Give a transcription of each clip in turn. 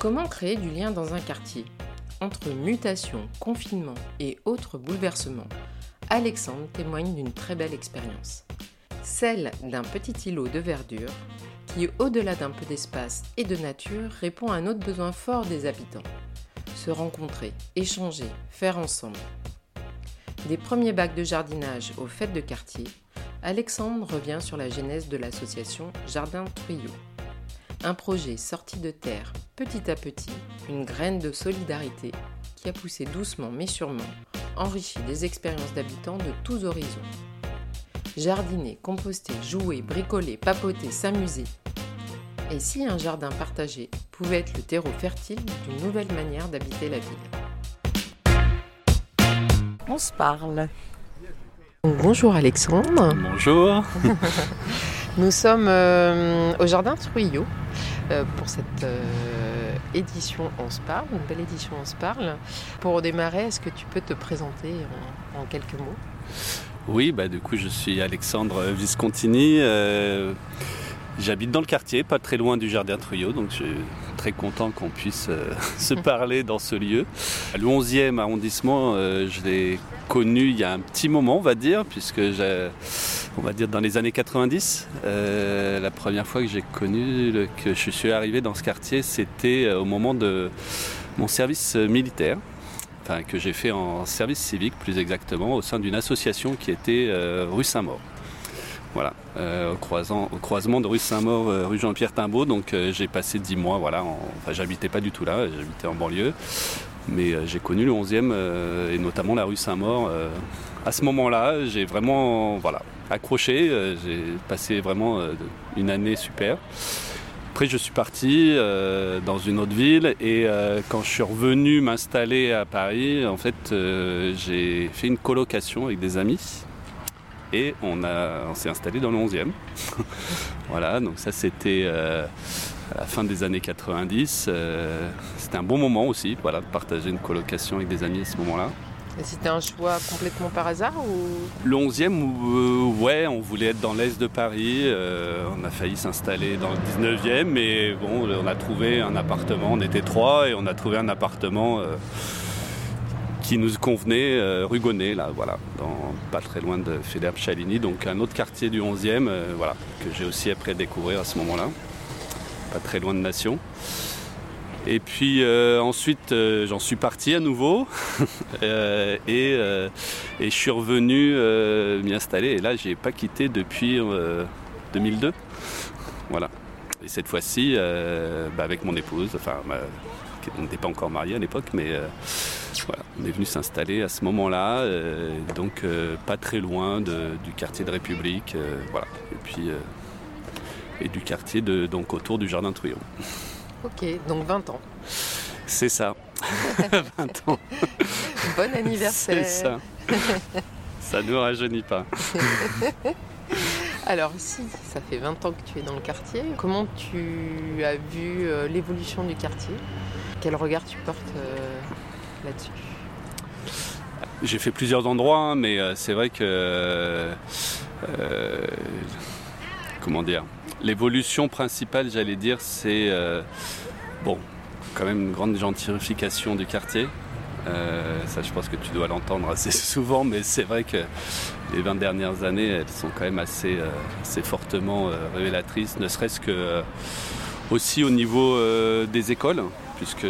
Comment créer du lien dans un quartier Entre mutation, confinement et autres bouleversements, Alexandre témoigne d'une très belle expérience. Celle d'un petit îlot de verdure qui, au-delà d'un peu d'espace et de nature, répond à un autre besoin fort des habitants. Se rencontrer, échanger, faire ensemble. Des premiers bacs de jardinage aux fêtes de quartier, Alexandre revient sur la genèse de l'association Jardin Tuyau. Un projet sorti de terre petit à petit, une graine de solidarité qui a poussé doucement mais sûrement, enrichi des expériences d'habitants de tous horizons. Jardiner, composter, jouer, bricoler, papoter, s'amuser. Et si un jardin partagé pouvait être le terreau fertile d'une nouvelle manière d'habiter la ville? On se parle. Bonjour Alexandre. Bonjour. Nous sommes euh, au jardin Truyot euh, pour cette euh, édition On se parle, une belle édition On se parle. Pour démarrer, est-ce que tu peux te présenter en, quelques mots? Oui, bah, du coup je suis Alexandre Viscontini. J'habite dans le quartier, pas très loin du jardin Truyot, donc je très content qu'on puisse euh, se parler dans ce lieu. Le 11e arrondissement, euh, je l'ai connu il y a un petit moment, on va dire, puisque on va dire dans les années 90. Euh, la première fois que j'ai connu, que je suis arrivé dans ce quartier, c'était au moment de mon service militaire. Enfin, que j'ai fait en service civique plus exactement au sein d'une association qui était rue Saint-Maur. Voilà, euh, au, croisement de rue Saint-Maur, euh, rue Jean-Pierre Timbaud. Donc euh, j'ai passé dix mois, voilà. En, enfin, j'habitais pas du tout là, j'habitais en banlieue. Mais j'ai connu le 11e euh, et notamment la rue Saint-Maur. à ce moment-là, j'ai vraiment voilà, accroché. j'ai passé vraiment une année super. Après, je suis parti dans une autre ville et quand je suis revenu m'installer à Paris, en fait, j'ai fait une colocation avec des amis et on, on s'est installé dans le 11e. voilà, donc ça c'était euh, à la fin des années 90. Euh, c'était un bon moment aussi, voilà, de partager une colocation avec des amis à ce moment-là. Et c'était un choix complètement par hasard ou? Le 11e, euh, ouais, on voulait être dans l'est de Paris. On a failli s'installer dans le 19e, mais bon, on a trouvé un appartement. On était trois et on a trouvé un appartement. Qui nous convenait, euh, Rugonnet, là, voilà, dans, pas très loin de Fédère Chalini, donc un autre quartier du 11e, euh, voilà, que j'ai aussi après découvrir à ce moment-là, pas très loin de Nation. Et puis euh, ensuite, euh, j'en suis parti à nouveau et, et, je suis revenu m'y installer. Et là, j'ai pas quitté depuis 2002. Voilà. Et cette fois-ci, bah, avec mon épouse, enfin, on n'était pas encore mariés à l'époque, mais voilà, on est venu s'installer à ce moment-là, euh, donc euh, pas très loin de, du quartier de République, euh, voilà, et puis et du quartier de, donc autour du jardin Trouillon. Ok, donc 20 ans. C'est ça, 20 ans. Bon anniversaire. C'est ça. ça ne rajeunit pas. Alors si ça fait 20 ans que tu es dans le quartier, comment tu as vu l'évolution du quartier? Quel regard tu portes là-dessus? J'ai fait plusieurs endroits, hein, mais euh, c'est vrai que. Euh, comment dire? L'évolution principale, j'allais dire, c'est. Euh, bon, quand même une grande gentrification du quartier. Euh, ça, je pense que tu dois l'entendre assez souvent, mais c'est vrai que les 20 dernières années, elles sont quand même assez, euh, fortement euh, révélatrices, ne serait-ce que aussi au niveau des écoles puisque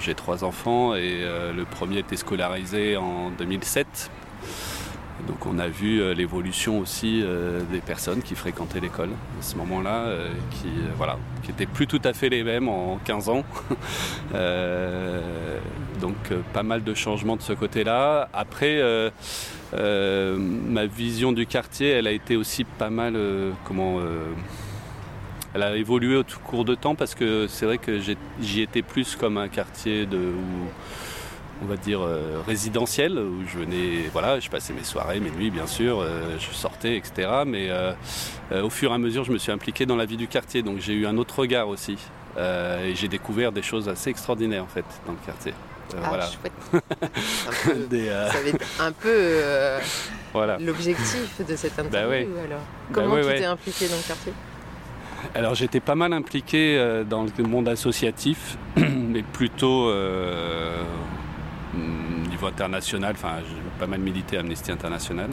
j'ai trois enfants et euh, le premier était scolarisé en 2007. Donc on a vu euh, l'évolution aussi euh, des personnes qui fréquentaient l'école à ce moment-là, qui voilà, qui plus tout à fait les mêmes en 15 ans. donc pas mal de changements de ce côté-là. Après, ma vision du quartier, elle a été aussi pas mal comment elle a évolué au cours de temps parce que c'est vrai que j'y étais plus comme un quartier de on va dire euh, résidentiel où je venais voilà je passais mes soirées mes nuits bien sûr euh, je sortais etc mais euh, euh, au fur et à mesure je me suis impliqué dans la vie du quartier. Donc j'ai eu un autre regard aussi euh, et j'ai découvert des choses assez extraordinaires en fait dans le quartier ah, voilà. peu, des, ça va être un peu voilà. l'objectif de cette interview bah ouais. alors comment bah ouais, tu t'es impliqué dans le quartier? Alors j'étais pas mal impliqué euh, dans le monde associatif, mais plutôt euh, au niveau international. Enfin, j'ai pas mal milité à Amnesty International,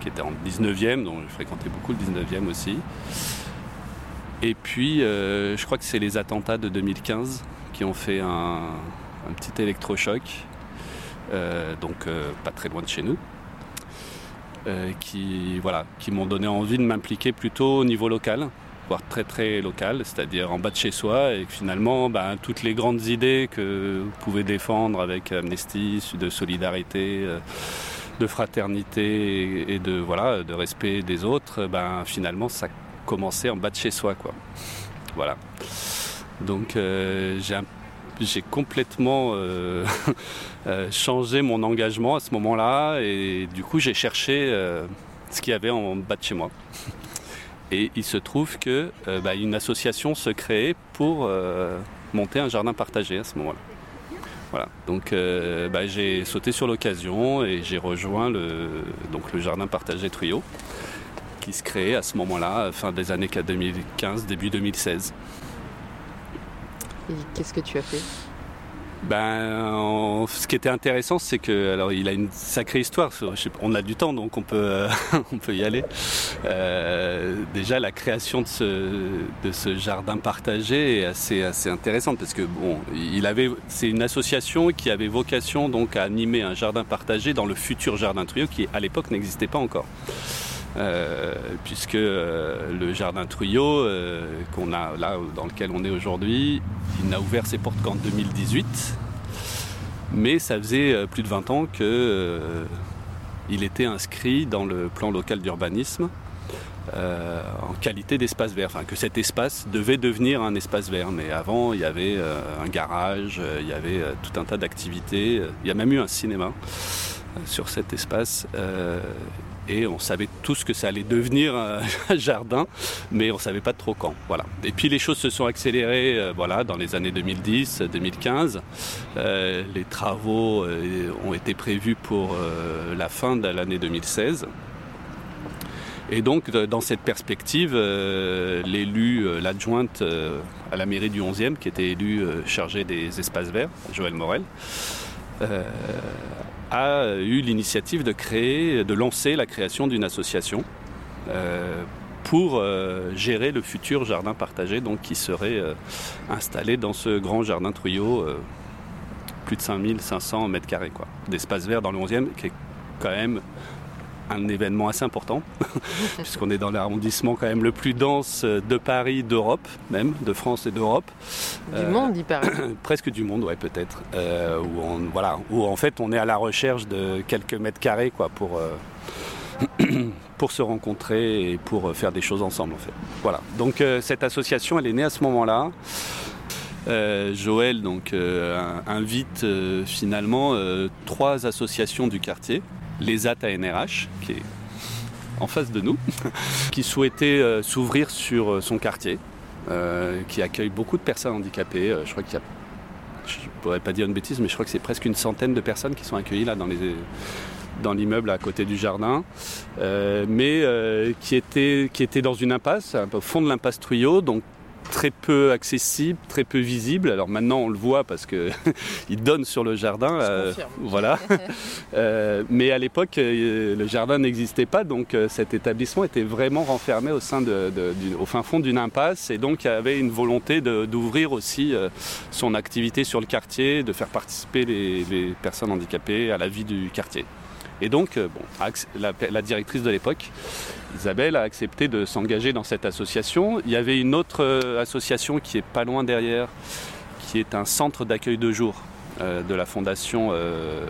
qui était en 19e, donc je fréquentais beaucoup le 19e aussi. Et puis, euh, je crois que c'est les attentats de 2015 qui ont fait un, un petit électrochoc, euh, donc euh, pas très loin de chez nous, euh, qui, voilà, qui m'ont donné envie de m'impliquer plutôt au niveau local, voire très très local, c'est-à-dire en bas de chez soi, et finalement, ben, toutes les grandes idées que vous pouvez défendre avec Amnesty, de solidarité, de fraternité et de, voilà, de respect des autres, ben, finalement, ça commençait en bas de chez soi. Quoi. Voilà. Donc j'ai un j'ai complètement euh, euh, changé mon engagement à ce moment-là et du coup j'ai cherché euh, ce qu'il y avait en bas de chez moi. Et il se trouve que bah, association se créait pour monter un jardin partagé à ce moment-là. Voilà. Donc bah, j'ai sauté sur l'occasion et j'ai rejoint le, le jardin partagé Trio qui se créait à ce moment-là, fin des années 2015, début 2016. Et qu'est-ce que tu as fait? Ben, en- ce qui était intéressant, c'est que, alors, il a une sacrée histoire. On a du temps, donc on peut, on peut y aller. Euh, déjà, la création de ce, de ce jardin partagé est assez, assez intéressante parce que bon, il avait, c'est une association qui avait vocation donc à animer un jardin partagé dans le futur jardin Trio qui à l'époque n'existait pas encore. Euh, puisque euh, le jardin Truyot, euh, qu'on a là dans lequel on est aujourd'hui, il n'a ouvert ses portes qu'en 2018. Mais ça faisait plus de 20 ans que euh, il était inscrit dans le plan local d'urbanisme en qualité d'espace vert. Enfin, que cet espace devait devenir un espace vert. Mais avant, il y avait un garage, il y avait tout un tas d'activités. Il y a même eu un cinéma sur cet espace. Et on savait tous que ça allait devenir un jardin, mais on savait pas trop quand. Voilà. Et puis les choses se sont accélérées, euh, voilà, dans les années 2010, 2015. Euh, les travaux euh, ont été prévus pour la fin de l'année 2016. Et donc, dans cette perspective, l'élu, l'adjointe à la mairie du 11e, qui était élu euh, chargé des espaces verts, Joël Morel, a eu l'initiative de créer, de lancer la création d'une association euh, pour euh, gérer le futur jardin partagé, donc qui serait euh, installé dans ce grand jardin Truyot, euh, plus de 5500 mètres carrés d'espace vert dans le 11e, qui est quand même un événement assez important, puisqu'on est dans l'arrondissement quand même le plus dense de Paris, d'Europe, même, de France et d'Europe. Du Euh, monde, il paraît. presque du monde, ouais, peut-être. Euh, où, on, voilà, où en fait on est à la recherche de quelques mètres carrés quoi, pour, euh, pour se rencontrer et pour euh, faire des choses ensemble. En fait. Voilà. Donc euh, cette association, elle est née à ce moment-là. Euh, Joël donc, euh, invite euh, finalement euh, trois associations du quartier. Les ANRH, qui est en face de nous, qui souhaitait euh, s'ouvrir sur euh, son quartier, euh, qui accueille beaucoup de personnes handicapées. Je crois qu'il y a, je ne pourrais pas dire une bêtise, mais je crois que c'est presque une centaine de personnes qui sont accueillies là dans l'immeuble à côté du jardin, mais qui était qui était dans une impasse, au fond de l'impasse Truyot, donc très peu accessible, très peu visible. Alors maintenant on le voit parce que il donne sur le jardin. euh, voilà. Euh, mais à l'époque, euh, le jardin n'existait pas, donc cet établissement était vraiment renfermé au, sein de, de- du- au fin fond d'une impasse, et donc il y avait une volonté d'ouvrir aussi euh, son activité sur le quartier, de faire participer les, les personnes handicapées à la vie du quartier. Et donc, bon, acc- la, la directrice de l'époque, Isabelle, a accepté de s'engager dans cette association. Il y avait une autre euh, association qui est pas loin derrière, qui est un centre d'accueil de jour euh, de la fondation euh,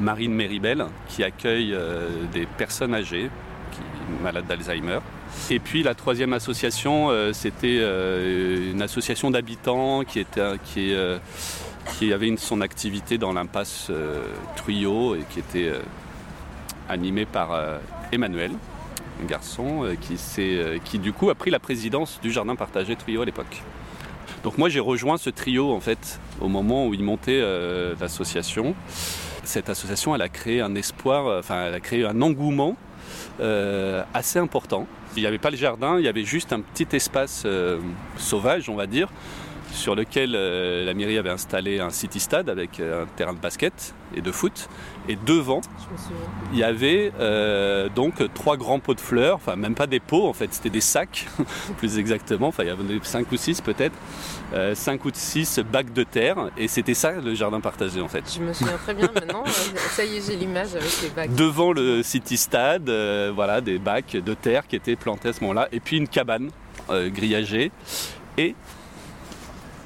Marine Méribel, qui accueille des personnes âgées, malades d'Alzheimer. Et puis la troisième association, c'était une association d'habitants qui, avait une- son activité dans l'impasse Truyot et qui était animée par Emmanuel, un garçon euh, qui, euh, qui du coup a pris la présidence du jardin partagé Truyot à l'époque. Donc moi j'ai rejoint ce trio en fait au moment où il montait euh, l'association. Cette association elle a créé un espoir, enfin elle a créé un engouement assez important. Il n'y avait pas le jardin, il y avait juste un petit espace sauvage, on va dire, sur lequel euh, la mairie avait installé un city stade avec euh, un terrain de basket et de foot. Et devant, il y avait euh, donc trois grands pots de fleurs, enfin même pas des pots en fait, c'était des sacs plus exactement, enfin il y avait cinq ou six peut-être, cinq ou six bacs de terre. Et c'était ça le jardin partagé en fait. Je me souviens très bien maintenant, ça y est j'ai l'image avec les bacs. Devant le city stade, voilà des bacs de terre qui étaient plantés à ce moment-là. Et puis une cabane grillagée. Et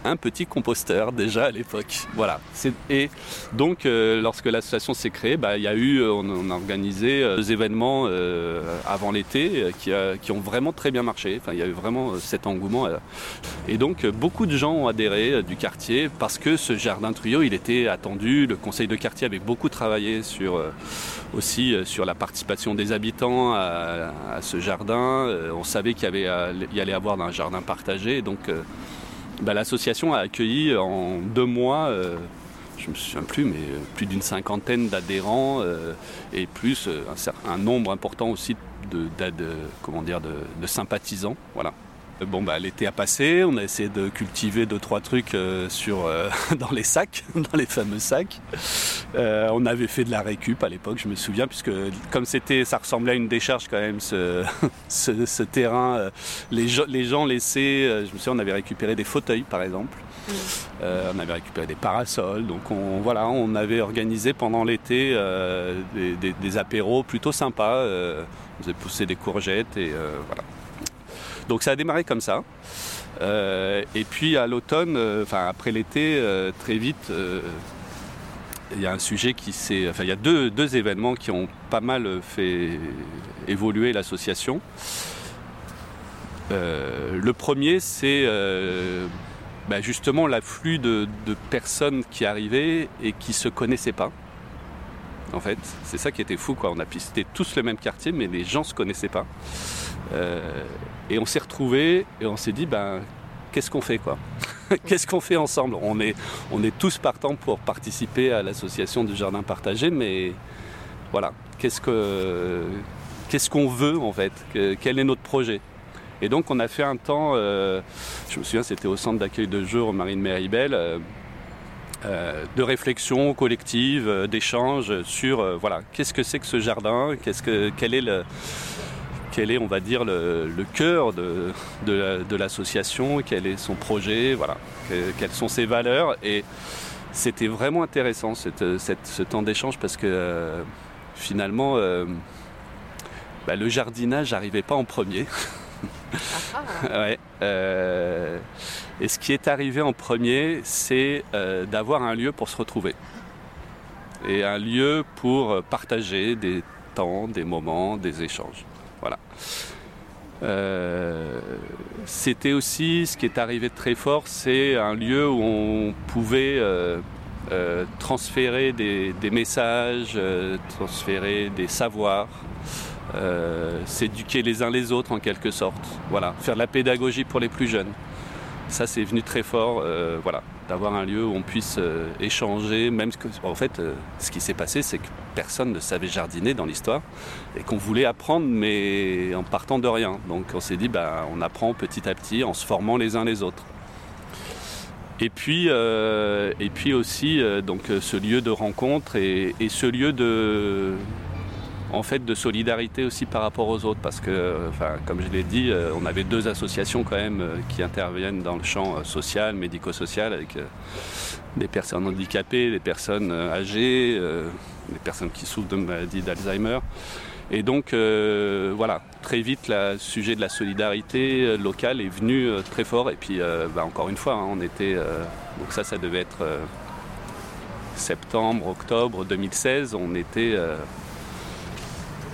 un petit composteur déjà à l'époque. Voilà. Et donc, euh, lorsque l'association s'est créée, bah, il y a eu, euh, on, a organisé euh, des événements avant l'été qui, ont vraiment très bien marché. Enfin, il y a eu vraiment cet engouement. Et donc, beaucoup de gens ont adhéré du quartier parce que ce jardin Truyot, il était attendu. Le conseil de quartier avait beaucoup travaillé sur aussi sur la participation des habitants à, ce jardin. on savait qu'il y, y allait avoir un jardin partagé. Donc, bah, l'association a accueilli en deux mois, euh, je ne me souviens plus, mais euh, plus d'une cinquantaine d'adhérents euh, et plus un, nombre important aussi de, sympathisants. Bon, bah, l'été a passé, on a essayé de cultiver deux, trois trucs euh, sur, euh, dans les sacs, dans les fameux sacs. Euh, on avait fait de la récup à l'époque, je me souviens, puisque comme c'était, ça ressemblait à une décharge quand même, ce, ce, terrain. les, les, gens laissaient, je me souviens, on avait récupéré des fauteuils par exemple. Mm. on avait récupéré des parasols, donc on, voilà, on avait organisé pendant l'été des, des, apéros plutôt sympas. on faisait pousser des courgettes et voilà. Donc ça a démarré comme ça. Euh, et puis à l'automne, euh, enfin après l'été, euh, très vite, il y a un sujet qui s'est. Enfin, il y a deux, événements qui ont pas mal fait évoluer l'association. le premier, c'est bah, justement l'afflux de, personnes qui arrivaient et qui ne se connaissaient pas. En fait, c'est ça qui était fou, quoi. On a pisté tous le même quartier, mais les gens ne se connaissaient pas. Et on s'est retrouvés et on s'est dit, ben, qu'est-ce qu'on fait quoi? Qu'est-ce qu'on fait ensemble? On est, on est tous partants pour participer à l'association du jardin partagé, mais voilà, qu'est-ce que qu'est-ce qu'on veut en fait? Quel est notre projet? Et donc on a fait un temps, euh, je me souviens, c'était au centre d'accueil de jour Marine Méribel. Euh, euh, de réflexion collective, d'échange sur voilà qu'est-ce que c'est que ce jardin, qu'est-ce que quel est le quel est, on va dire, le, cœur de, de l'association, quel est son projet, voilà, quelles sont ses valeurs. Et c'était vraiment intéressant ce temps d'échange parce que euh, finalement, euh, bah, le jardinage n'arrivait pas en premier. Euh, et ce qui est arrivé en premier, c'est d'avoir un lieu pour se retrouver. Et un lieu pour partager des temps, des moments, des échanges. Voilà. Euh, c'était aussi ce qui est arrivé de très fort, c'est un lieu où on pouvait euh, euh, transférer des, messages, transférer des savoirs, s'éduquer les uns les autres en quelque sorte. Voilà, faire de la pédagogie pour les plus jeunes. Ça, c'est venu très fort. voilà, d'avoir un lieu où on puisse euh, échanger, même que, en fait, euh, ce qui s'est passé, c'est que personne ne savait jardiner dans l'histoire et qu'on voulait apprendre, mais en partant de rien. Donc on s'est dit, bah, on apprend petit à petit en se formant les uns les autres. Et puis, euh, et puis aussi, donc, ce lieu de rencontre et ce lieu de, en fait de solidarité aussi par rapport aux autres parce que enfin, comme je l'ai dit euh, on avait deux associations quand même euh, qui interviennent dans le champ euh, social médico-social avec des personnes handicapées des personnes âgées des personnes qui souffrent de maladie d'Alzheimer. Et donc voilà très vite le sujet de la solidarité locale est venu très fort. Et puis bah, encore une fois hein, on était donc ça ça devait être septembre octobre 2016 on était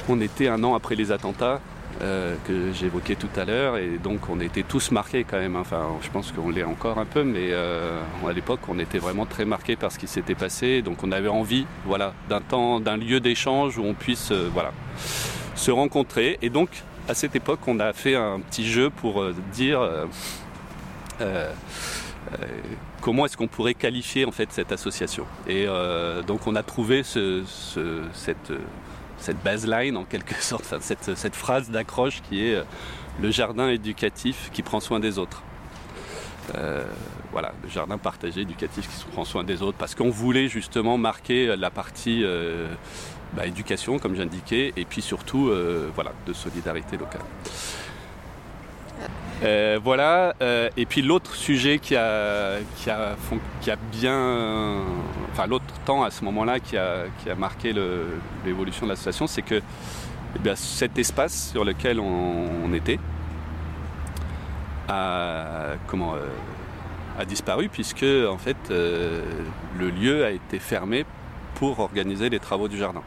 on était un an après les attentats euh, que j'évoquais tout à l'heure et donc on était tous marqués quand même. Enfin, je pense qu'on l'est encore un peu, mais euh, à l'époque on était vraiment très marqués par ce qui s'était passé. Donc on avait envie, voilà, d'un temps, d'un lieu d'échange où on puisse, euh, voilà, se rencontrer. Et donc à cette époque on a fait un petit jeu pour dire. comment est-ce qu'on pourrait qualifier en fait cette association Et donc on a trouvé cette cette baseline en quelque sorte, cette, phrase d'accroche qui est le jardin éducatif qui prend soin des autres. voilà, le jardin partagé éducatif qui prend soin des autres, parce qu'on voulait justement marquer la partie bah, éducation, comme j'indiquais, et puis surtout voilà, de solidarité locale. Euh, voilà, euh, et puis l'autre sujet qui a, bien. Enfin, l'autre temps à ce moment-là qui a, marqué l'évolution de l'association, c'est que eh cet espace sur lequel on, était a, euh, a disparu, puisque en fait, le lieu a été fermé pour organiser les travaux du jardin.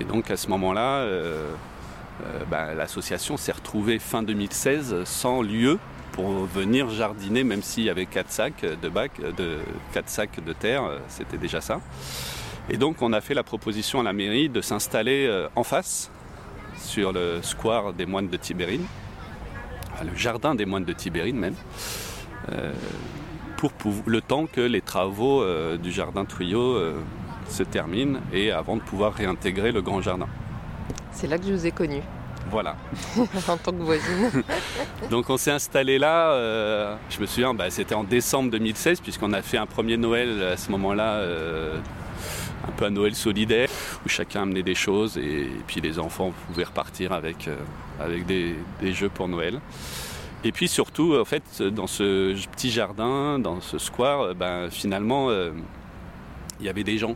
Et donc à ce moment-là, euh, bah, l'association s'est retrouvée fin 2016 sans lieu pour venir jardiner, même s'il y avait 4 sacs de bac, de quatre sacs de terre, euh, c'était déjà ça. Et donc on a fait la proposition à la mairie de s'installer euh, en face, sur le square des moines de Tibérine, le jardin des moines de Tibérine même, pour, le temps que les travaux du jardin Tuyau se terminent et avant de pouvoir réintégrer le grand jardin. C'est là que je vous ai connu. Voilà. en tant que voisine. Donc on s'est installé là, euh, je me souviens, bah, c'était en décembre 2016, puisqu'on a fait un premier Noël à ce moment-là, euh, un peu un Noël solidaire, où chacun amenait des choses et, puis les enfants pouvaient repartir avec, euh, avec des, jeux pour Noël. Et puis surtout, en fait, dans ce petit jardin, dans ce square, ben, finalement, il y avait des gens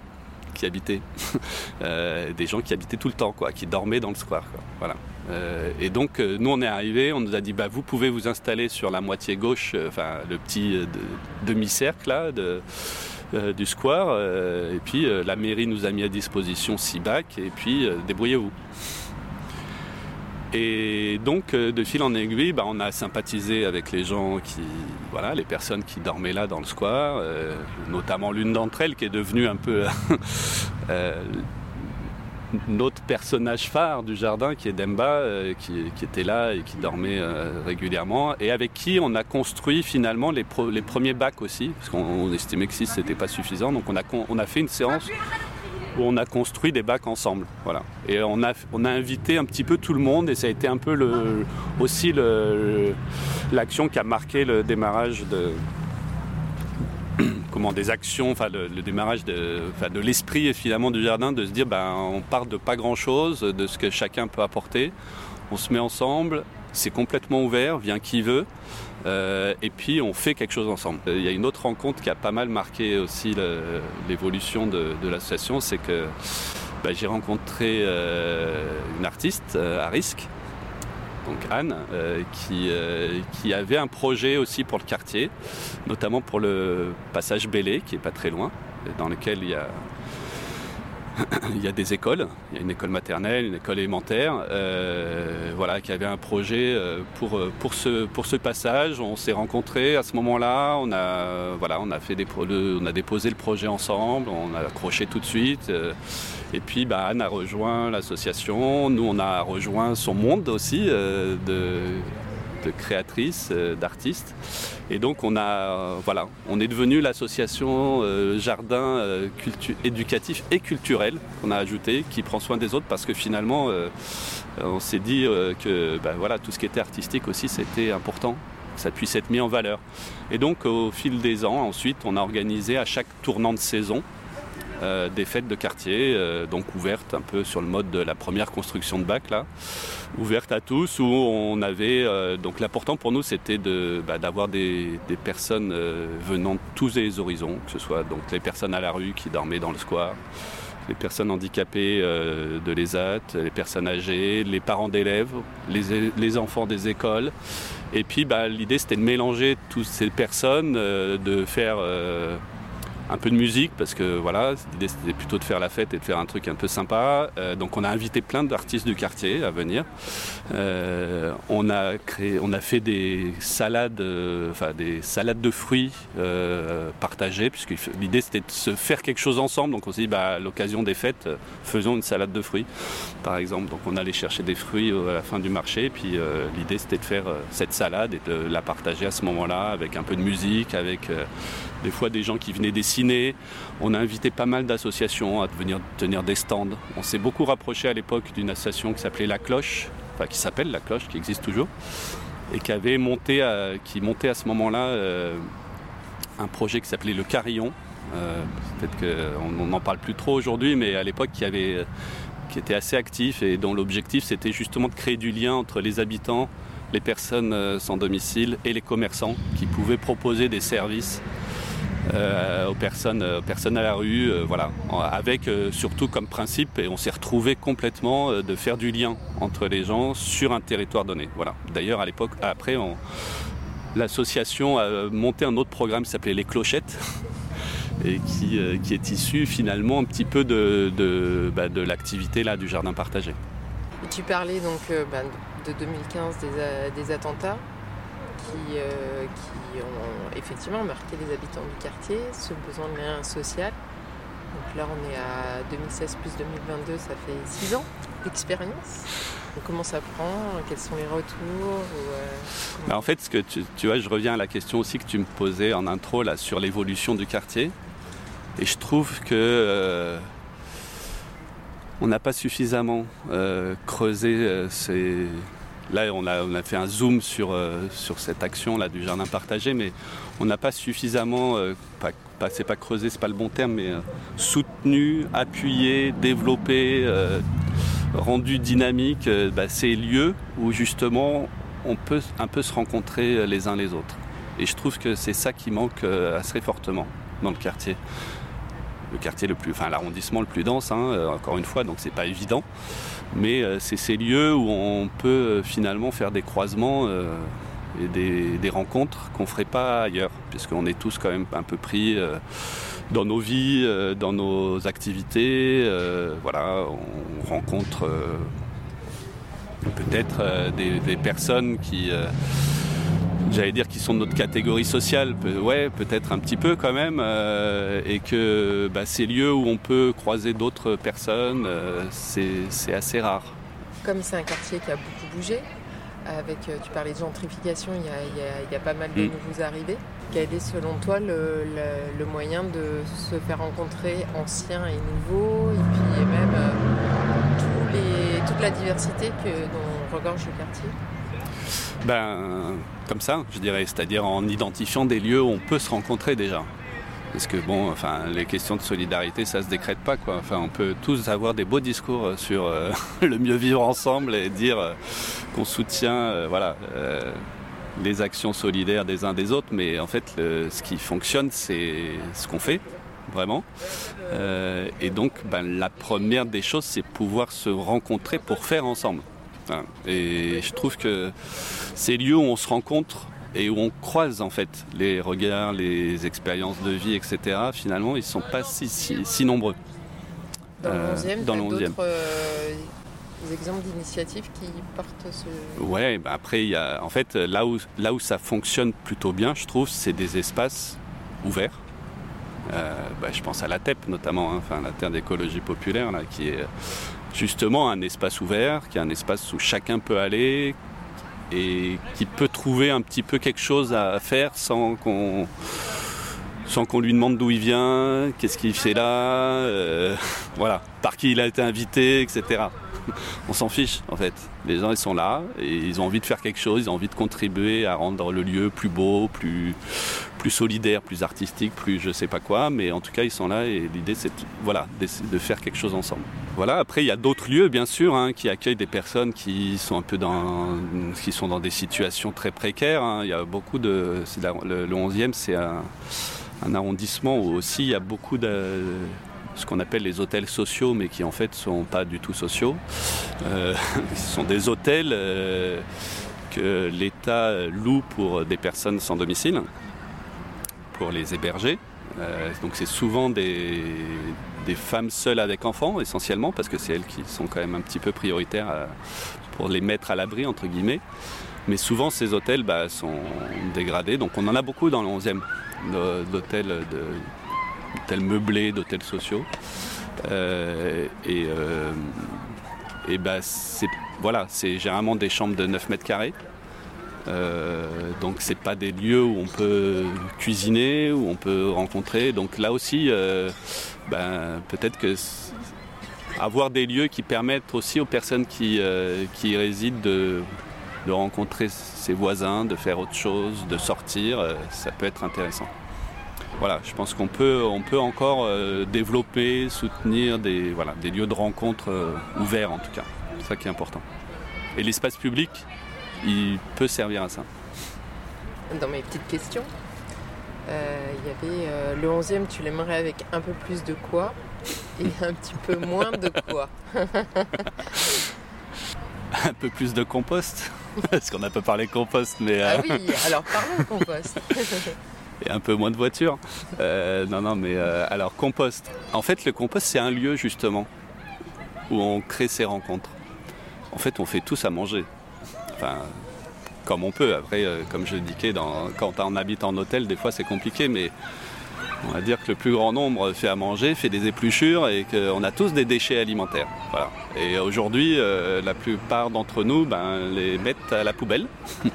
qui habitaient, euh, des gens qui habitaient tout le temps, quoi, qui dormaient dans le square. Voilà. Euh, et donc euh, nous on est arrivé, on nous a dit bah vous pouvez vous installer sur la moitié gauche, enfin le petit demi-cercle là de, du square. et puis la mairie nous a mis à disposition six bacs et puis débrouillez-vous. Et donc, de fil en aiguille, bah, on a sympathisé avec les gens qui, voilà, les personnes qui dormaient là dans le square, euh, notamment l'une d'entre elles qui est devenue un peu euh, notre personnage phare du jardin, qui est Demba, qui, était là et qui dormait régulièrement, et avec qui on a construit finalement les, premiers bacs aussi, parce qu'on estimait que si c'était pas suffisant, donc on a fait une séance où on a construit des bacs ensemble. Et on a, invité un petit peu tout le monde et ça a été un peu aussi l'action qui a marqué le démarrage de, comment des actions, enfin le, démarrage de, de l'esprit finalement du jardin, de se dire ben on part de pas grand chose, de ce que chacun peut apporter, on se met ensemble, c'est complètement ouvert, vient qui veut. Euh, et puis on fait quelque chose ensemble. Il y a une autre rencontre qui a pas mal marqué aussi l'évolution de, l'association, c'est que bah, j'ai rencontré euh, une artiste euh, à risque, donc Anne, qui, qui, avait un projet aussi pour le quartier, notamment pour le passage Bélé, qui est pas très loin, dans lequel il y a il y a des écoles, il y a une école maternelle, une école élémentaire, euh, qui avait un projet euh, pour, euh, pour, ce, pour ce passage. On s'est rencontrés à ce moment-là, on a, voilà, on, a fait des on a déposé le projet ensemble, on a accroché tout de suite. et puis bah, Anne a rejoint l'association, nous on a rejoint son monde aussi de créatrice, euh, d'artistes. Et donc on a, euh, voilà, on est devenu l'association euh, jardin éducatif et culturel qu'on a ajouté, qui prend soin des autres parce que finalement on s'est dit que ben, voilà, tout ce qui était artistique aussi c'était important que ça puisse être mis en valeur. Et donc au fil des ans, ensuite, on a organisé à chaque tournant de saison euh, des fêtes de quartier, euh, donc ouvertes un peu sur le mode de la première construction de bac là, ouvertes à tous, où on avait euh, donc l'important pour nous c'était bah, d'avoir des, personnes venant de tous les horizons, que ce soit donc les personnes à la rue qui dormaient dans le square, les personnes handicapées de l'ESAT, les personnes âgées, les parents d'élèves, les, enfants des écoles. Et puis bah, l'idée c'était de mélanger toutes ces personnes, de faire un peu de musique parce que voilà, l'idée c'était plutôt de faire la fête et de faire un truc un peu sympa. Euh, donc on a invité plein d'artistes du quartier à venir. Euh, on a créé, on a fait des salades, euh, enfin des salades de fruits partagées puisque l'idée c'était de se faire quelque chose ensemble. Donc on s'est dit bah à l'occasion des fêtes, faisons une salade de fruits par exemple. Donc on allait chercher des fruits à la fin du marché. Puis l'idée c'était de faire cette salade et de la partager à ce moment-là avec un peu de musique, avec des fois des gens qui venaient des ciné. On a invité pas mal d'associations à venir tenir des stands. On s'est beaucoup rapproché à l'époque d'une association qui s'appelait La Cloche, enfin qui s'appelle La Cloche, qui existe toujours, et qui avait monté, qui montait à ce moment-là un projet qui s'appelait Le Carillon. Peut-être qu'on n'en parle plus trop aujourd'hui, mais à l'époque qui avait qui était assez actif et dont l'objectif c'était justement de créer du lien entre les habitants, les personnes euh, sans domicile et les commerçants qui pouvaient proposer des services euh, aux, personnes, aux personnes à la rue, euh, voilà, avec surtout comme principe, et on s'est retrouvé complètement de faire du lien entre les gens sur un territoire donné. Voilà. D'ailleurs, à l'époque, après, l'association a monté un autre programme qui s'appelait Les Clochettes, et qui, qui, est issu finalement un petit peu de, de, bah, l'activité là du jardin partagé. Tu parlais donc bah, de 2015 des, attentats qui, euh, qui, ont effectivement marqué les habitants du quartier, ce besoin de lien social. Donc là, on est à 2016 plus 2022, ça fait 6 ans d'expérience. Comment ça prend? Quels sont les retours? Euh, bah, En fait, ce que tu, vois, je reviens à la question aussi que tu me posais en intro là, sur l'évolution du quartier. Et je trouve que euh, on n'a pas suffisamment creusé ces, Là, on a, fait un zoom sur, euh, cette action du jardin partagé, mais on n'a pas suffisamment, euh, c'est pas creusé, c'est pas le bon terme, mais euh, soutenu, appuyé, développé, rendu dynamique bah, ces lieux où justement on peut un peu se rencontrer les uns les autres. Et je trouve que c'est ça qui manque assez fortement dans le quartier. Le quartier le plus, enfin l'arrondissement le plus dense, hein, encore une fois, donc c'est pas évident mais euh, c'est ces lieux où on peut euh, finalement faire des croisements euh, et des, rencontres qu'on ferait pas ailleurs, puisqu'on est tous quand même un peu pris dans nos vies, dans nos activités. voilà, on rencontre peut-être des, personnes qui j'allais dire qu'ils sont de notre catégorie sociale, ouais, peut-être un petit peu quand même, euh, et que bah, ces lieux où on peut croiser d'autres personnes, euh, c'est assez rare. Comme c'est un quartier qui a beaucoup bougé, avec, euh, tu parlais de gentrification, il y a, pas mal de mm. nouveaux arrivés. Quel est selon toi le, moyen de se faire rencontrer anciens et nouveaux, et puis même toute la diversité que, dont regorge le quartier? Ben, comme ça, je dirais, c'est-à-dire en identifiant des lieux où on peut se rencontrer déjà. Parce que bon, enfin, les questions de solidarité, ça se décrète pas, quoi. Enfin, on peut tous avoir des beaux discours sur euh, le mieux vivre ensemble et dire euh, qu'on soutient, euh, voilà, les actions solidaires des uns des autres. Mais en fait, ce qui fonctionne, c'est ce qu'on fait, vraiment. et donc, ben, la première des choses, c'est pouvoir se rencontrer pour faire ensemble. Et je trouve que ces lieux où on se rencontre et où on croise en fait les regards, les expériences de vie, etc., finalement, ils ne sont pas si, nombreux. Dans le 11e, euh, d'autres euh, exemples d'initiatives qui portent ce... Ouais, bah après, y a, en fait, là où, là où ça fonctionne plutôt bien, je trouve, c'est des espaces ouverts. Euh, bah, je pense à la TEP notamment, hein, enfin, la Terre d'écologie populaire, là, qui est justement un espace ouvert, qui est un espace où chacun peut aller et qui peut trouver un petit peu quelque chose à faire sans qu'on lui demande d'où il vient, qu'est-ce qu'il fait là, euh, voilà, par qui il a été invité, etc. On s'en fiche en fait. Les gens ils sont là et ils ont envie de faire quelque chose, ils ont envie de contribuer à rendre le lieu plus beau, plus, plus solidaire, plus artistique, plus je sais pas quoi, mais en tout cas ils sont là et l'idée c'est de, voilà, de faire quelque chose ensemble. Voilà, après il y a d'autres lieux bien sûr hein, qui accueillent des personnes qui sont un peu dans qui sont dans des situations très précaires. Hein. Il y a beaucoup de le, 11e c'est un, un, arrondissement où aussi il y a beaucoup de ce qu'on appelle les hôtels sociaux, mais qui en fait sont pas du tout sociaux. Euh, ce sont des hôtels euh, que l'État loue pour des personnes sans domicile pour les héberger. Euh, donc c'est souvent des, femmes seules avec enfants essentiellement parce que c'est elles qui sont quand même un petit peu prioritaires euh, pour les mettre à l'abri entre guillemets. Mais souvent ces hôtels bah, sont dégradés, donc on en a beaucoup dans le 11e d'hôtels, d'hôtels meublés, d'hôtels sociaux. Euh, et, bah, c'est voilà, c'est généralement des chambres de 9 mètres carrés donc c'est pas des lieux où on peut cuisiner, où on peut rencontrer. Donc là aussi, ben, peut-être que avoir des lieux qui permettent aussi aux personnes qui, qui y résident de, de rencontrer ses voisins, de faire autre chose, de sortir, ça peut être intéressant voilà, je pense qu'on peut, on peut encore euh, développer, soutenir des, voilà, des lieux de rencontre euh, ouverts en tout cas. C'est ça qui est important. Et l'espace public, il peut servir à ça. Dans mes petites questions, euh, il y avait le 11e, tu l'aimerais avec un peu plus de quoi et un petit peu moins de quoi? Un peu plus de compost? Parce qu'on n'a pas parlé compost, mais... Ah oui, alors parlons compost et un peu moins de voitures. Euh, non, non, mais euh, alors compost. En fait, le compost, c'est un lieu justement où on crée ses rencontres. En fait, on fait tous à manger. Enfin, comme on peut. Après, euh, comme je disais, quand on habite en hôtel, des fois c'est compliqué, mais on va dire que le plus grand nombre fait à manger, fait des épluchures et qu'on a tous des déchets alimentaires. Et aujourd'hui, la plupart d'entre nous ben, les mettent à la poubelle.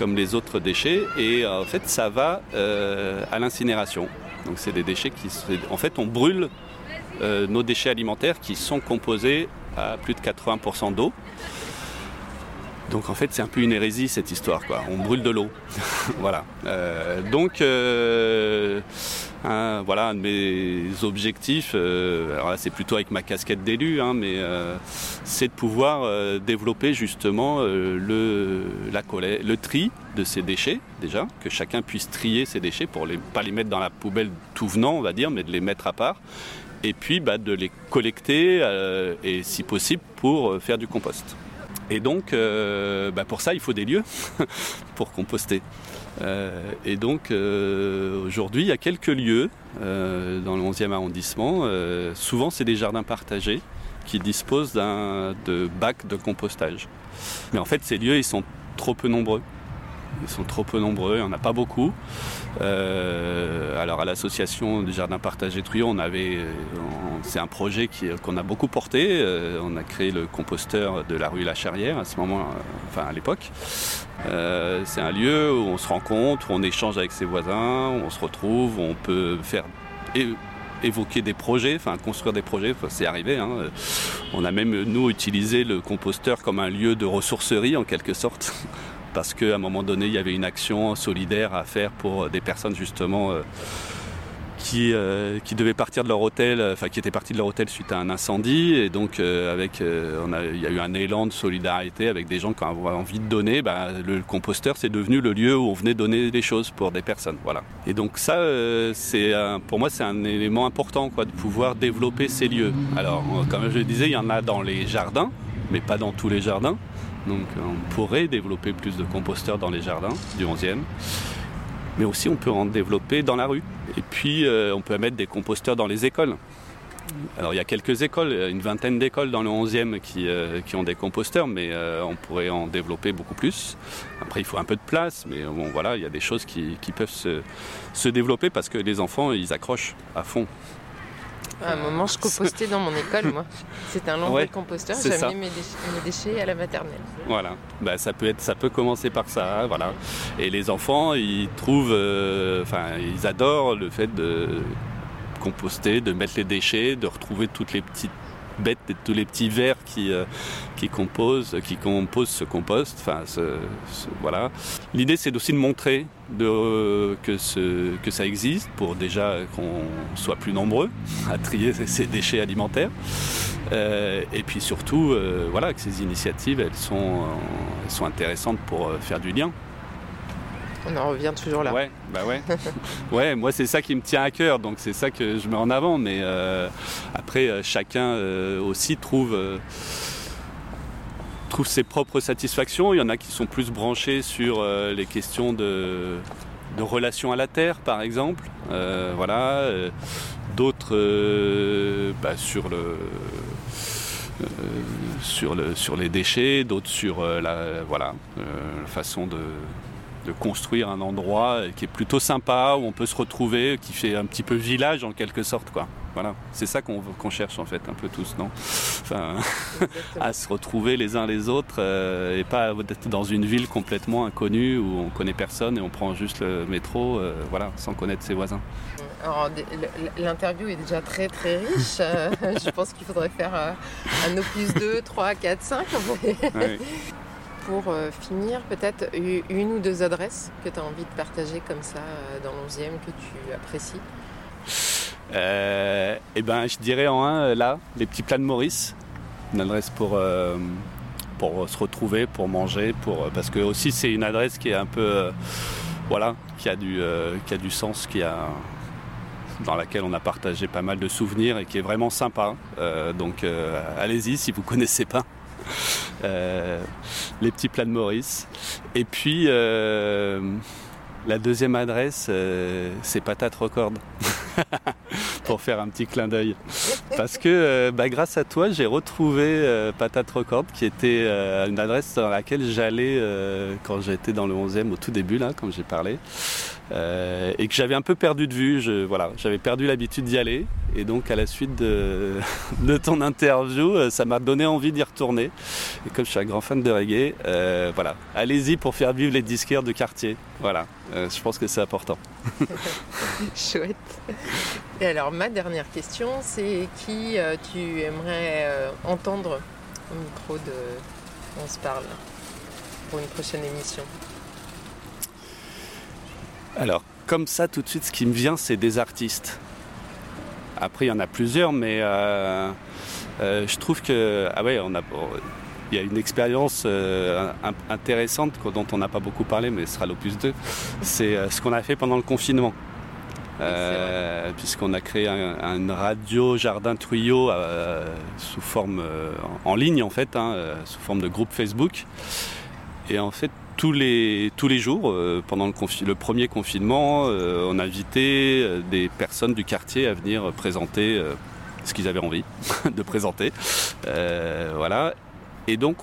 comme les autres déchets et en fait ça va euh, à l'incinération. Donc c'est des déchets qui en fait on brûle euh, nos déchets alimentaires qui sont composés à plus de 80% d'eau. Donc en fait c'est un peu une hérésie cette histoire quoi. On brûle de l'eau. voilà. Euh, donc Hein, voilà, un de mes objectifs, euh, alors là c'est plutôt avec ma casquette d'élu, hein, mais euh, c'est de pouvoir euh, développer justement le, la le tri de ces déchets déjà, que chacun puisse trier ses déchets pour ne pas les mettre dans la poubelle tout venant, on va dire, mais de les mettre à part. Et puis bah, de les collecter et si possible pour faire du compost. Et donc bah, pour ça il faut des lieux pour composter. Euh, et donc euh, aujourd'hui, il y a quelques lieux euh, dans le 11e arrondissement. souvent, c'est des jardins partagés qui disposent de bacs de compostage. Mais en fait, ces lieux, ils sont trop peu nombreux. Ils sont trop peu nombreux, il n'y en a pas beaucoup. Euh, alors à l'association du jardin partagé Trouillon, on avait, c'est un projet qu'on a beaucoup porté. Euh, on a créé le composteur de la rue La Charrière à ce moment, enfin à l'époque. Euh, c'est un lieu où on se rencontre, où on échange avec ses voisins, où on se retrouve, où on peut faire évoquer des projets, enfin construire des projets, c'est arrivé. Hein. On a même nous utilisé le composteur comme un lieu de ressourcerie en quelque sorte parce qu'à un moment donné, il y avait une action solidaire à faire pour des personnes justement euh, qui, euh, qui devaient partir de leur hôtel, enfin qui étaient partis de leur hôtel suite à un incendie. Et donc, euh, avec, il y a eu un élan de solidarité avec des gens qui ont envie de donner. Bah, le composteur, c'est devenu le lieu où on venait donner des choses pour des personnes. Voilà. Et donc ça, pour moi, c'est un élément important, de pouvoir développer ces lieux. Alors, comme je le disais, il y en a dans les jardins, mais pas dans tous les jardins. Donc on pourrait développer plus de composteurs dans les jardins du 11e. Mais aussi on peut en développer dans la rue. Et puis euh, on peut mettre des composteurs dans les écoles. Alors il y a quelques écoles, une vingtaine d'écoles dans le 11e euh, qui, ont des composteurs, mais euh, on pourrait en développer beaucoup plus. Après il faut un peu de place, mais bon voilà, il y a des choses qui, peuvent se, se développer parce que les enfants ils accrochent à fond. À un moment, je compostais dans mon école, moi. C'était un long ouais, composteur. J'amenais mes, mes, déchets à la maternelle. Voilà. Bah, ça peut être, ça peut commencer par ça, voilà. Et les enfants, ils trouvent, euh, enfin, ils adorent le fait de composter, de mettre les déchets, de retrouver toutes les petites bêtes et tous les petits vers qui, euh, qui, composent, qui composent ce compost. Enfin, voilà. L'idée, c'est aussi de montrer de, que, ce, que ça existe pour déjà qu'on soit plus nombreux à trier ces déchets alimentaires. Euh, et puis surtout, euh, voilà, que ces initiatives, elles sont, elles sont intéressantes pour faire du lien. On en revient toujours là. Ouais, bah ouais. ouais, moi c'est ça qui me tient à cœur, donc c'est ça que je mets en avant. Mais euh, après, euh, chacun euh, aussi trouve, trouve ses propres satisfactions. Il y en a qui sont plus branchés sur les questions de, de relations à la terre, par exemple. voilà. D'autres bah, sur le. sur, le, sur les déchets, d'autres sur la, voilà, la façon de, de construire un endroit qui est plutôt sympa, où on peut se retrouver, qui fait un petit peu village en quelque sorte. Quoi. Voilà, c'est ça qu'on qu'on cherche en fait un peu tous, non? Enfin, À se retrouver les uns les autres euh, et pas être dans une ville complètement inconnue où on connaît personne et on prend juste le métro, euh, voilà, sans connaître ses voisins. L'interview est déjà très très riche. Euh, je pense qu'il faudrait faire un opus 2, 3, 4, 5. Pour finir, peut-être une ou deux adresses que tu as envie de partager comme ça dans l'11e que tu apprécies? Euh, Eh ben, je dirais en un, là, les petits plats de Maurice. Une adresse pour, pour se retrouver, pour manger, pour, parce que aussi c'est une adresse qui est un peu, voilà, qui a du, qui a du sens, qui a dans laquelle on a partagé pas mal de souvenirs et qui est vraiment sympa. Euh, donc euh, allez-y si vous ne connaissez pas. Euh, les petits plats de Maurice. Et puis la deuxième adresse, c'est Patate Record. pour faire un petit clin d'œil. Parce que bah, grâce à toi, j'ai retrouvé Patate Record, qui était une adresse dans laquelle j'allais quand j'étais dans le 11e au tout début, là, comme j'ai parlé. Euh, et que j'avais un peu perdu de vue. Je, voilà, j'avais perdu l'habitude d'y aller. Et donc, à la suite de, de ton interview, euh, ça m'a donné envie d'y retourner. Et comme je suis un grand fan de reggae, euh, voilà, allez-y pour faire vivre les disquaires de quartier. Voilà, je pense que c'est important. Chouette. Et alors, ma dernière question, c'est qui tu aimerais entendre au micro de On se parle pour une prochaine émission? Alors, comme ça, tout de suite, ce qui me vient, c'est des artistes. Après, il y en a plusieurs, mais euh, euh, je trouve que, ah ouais, il y a une expérience euh, intéressante dont on n'a pas beaucoup parlé, mais ce sera l'opus 2. C'est ce qu'on a fait pendant le confinement. Puisqu'on a créé un, radio jardin tuyau sous forme en ligne en fait, hein, sous forme de groupe Facebook. Et en fait, tous les, tous les jours, euh, pendant le, premier confinement, euh, on euh, des personnes du quartier à venir présenter ce qu'ils avaient envie de présenter. voilà. Et donc,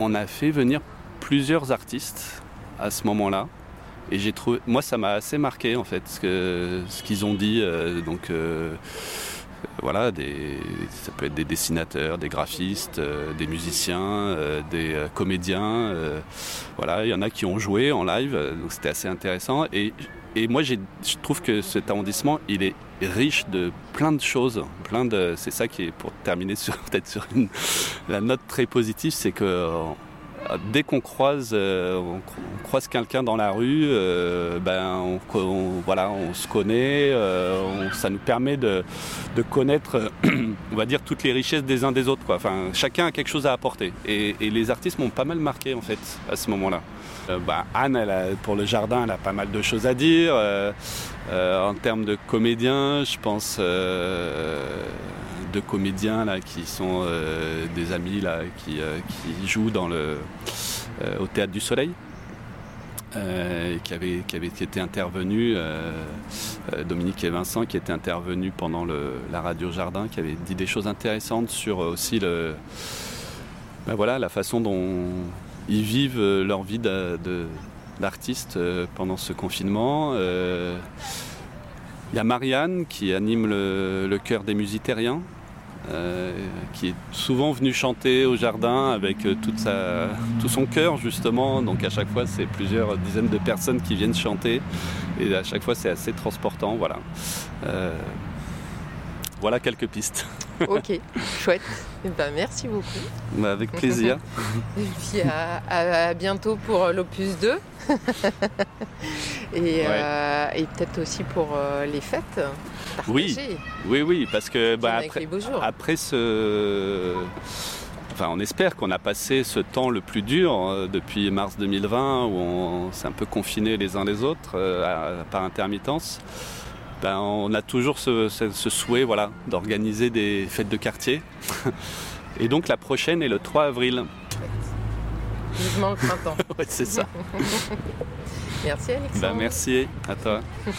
on a fait venir plusieurs artistes à ce moment-là. Et j'ai trouvé, moi, ça m'a assez marqué en fait, ce, qu'ils ont dit. donc, voilà, des, ça peut être des dessinateurs, des graphistes, euh, des musiciens, euh, des euh, comédiens. voilà, il y en a qui ont joué en live, donc c'était assez intéressant. Et, et moi, je trouve que cet arrondissement, il est riche de plein de choses, plein de. C'est ça qui est pour terminer sur peut-être sur la note très positive, c'est que dès qu'on croise, euh, on, croise quelqu'un dans la rue, euh, ben on, voilà, on se connaît, euh, ça nous permet de, connaître, on va dire, toutes les richesses des uns des autres. Enfin, chacun a quelque chose à apporter. Et, les artistes m'ont pas mal marqué en fait à ce moment-là. Bah, Anne, pour le jardin, elle a pas mal de choses à dire. en termes de comédiens, je pense deux comédiens là, qui sont euh, des amis là, qui, euh, jouent dans le, euh, au Théâtre du Soleil. qui, avaient, qui, avait, qui intervenus, Dominique et Vincent, qui étaient intervenus pendant le, la radio Jardin, qui avaient dit des choses intéressantes sur aussi le, ben voilà, la façon dont ils vivent leur vie d'artiste pendant ce confinement. Il y a Marianne qui anime le, le des musitériens, euh, qui est souvent venu chanter au jardin avec euh, toute sa, tout son cœur justement. Donc à chaque fois c'est plusieurs dizaines de personnes qui viennent chanter et à chaque fois c'est assez transportant. Voilà. Euh, voilà quelques pistes. ok, chouette. Eh ben, merci beaucoup. Bah, avec plaisir. et puis à, bientôt pour l'opus 2. et, et peut-être aussi pour les fêtes. Oui, oui, oui, parce que bah, après, après ce. Enfin, on espère qu'on a passé ce temps le plus dur euh, depuis mars 2020 où on s'est un peu confinés les uns les autres euh, par intermittence. Ben, on a toujours ce, souhait voilà, d'organiser des fêtes de quartier. Et donc la prochaine est le 3 avril. Vivement le printemps. c'est ça. merci Alexandre. Ben, merci à toi.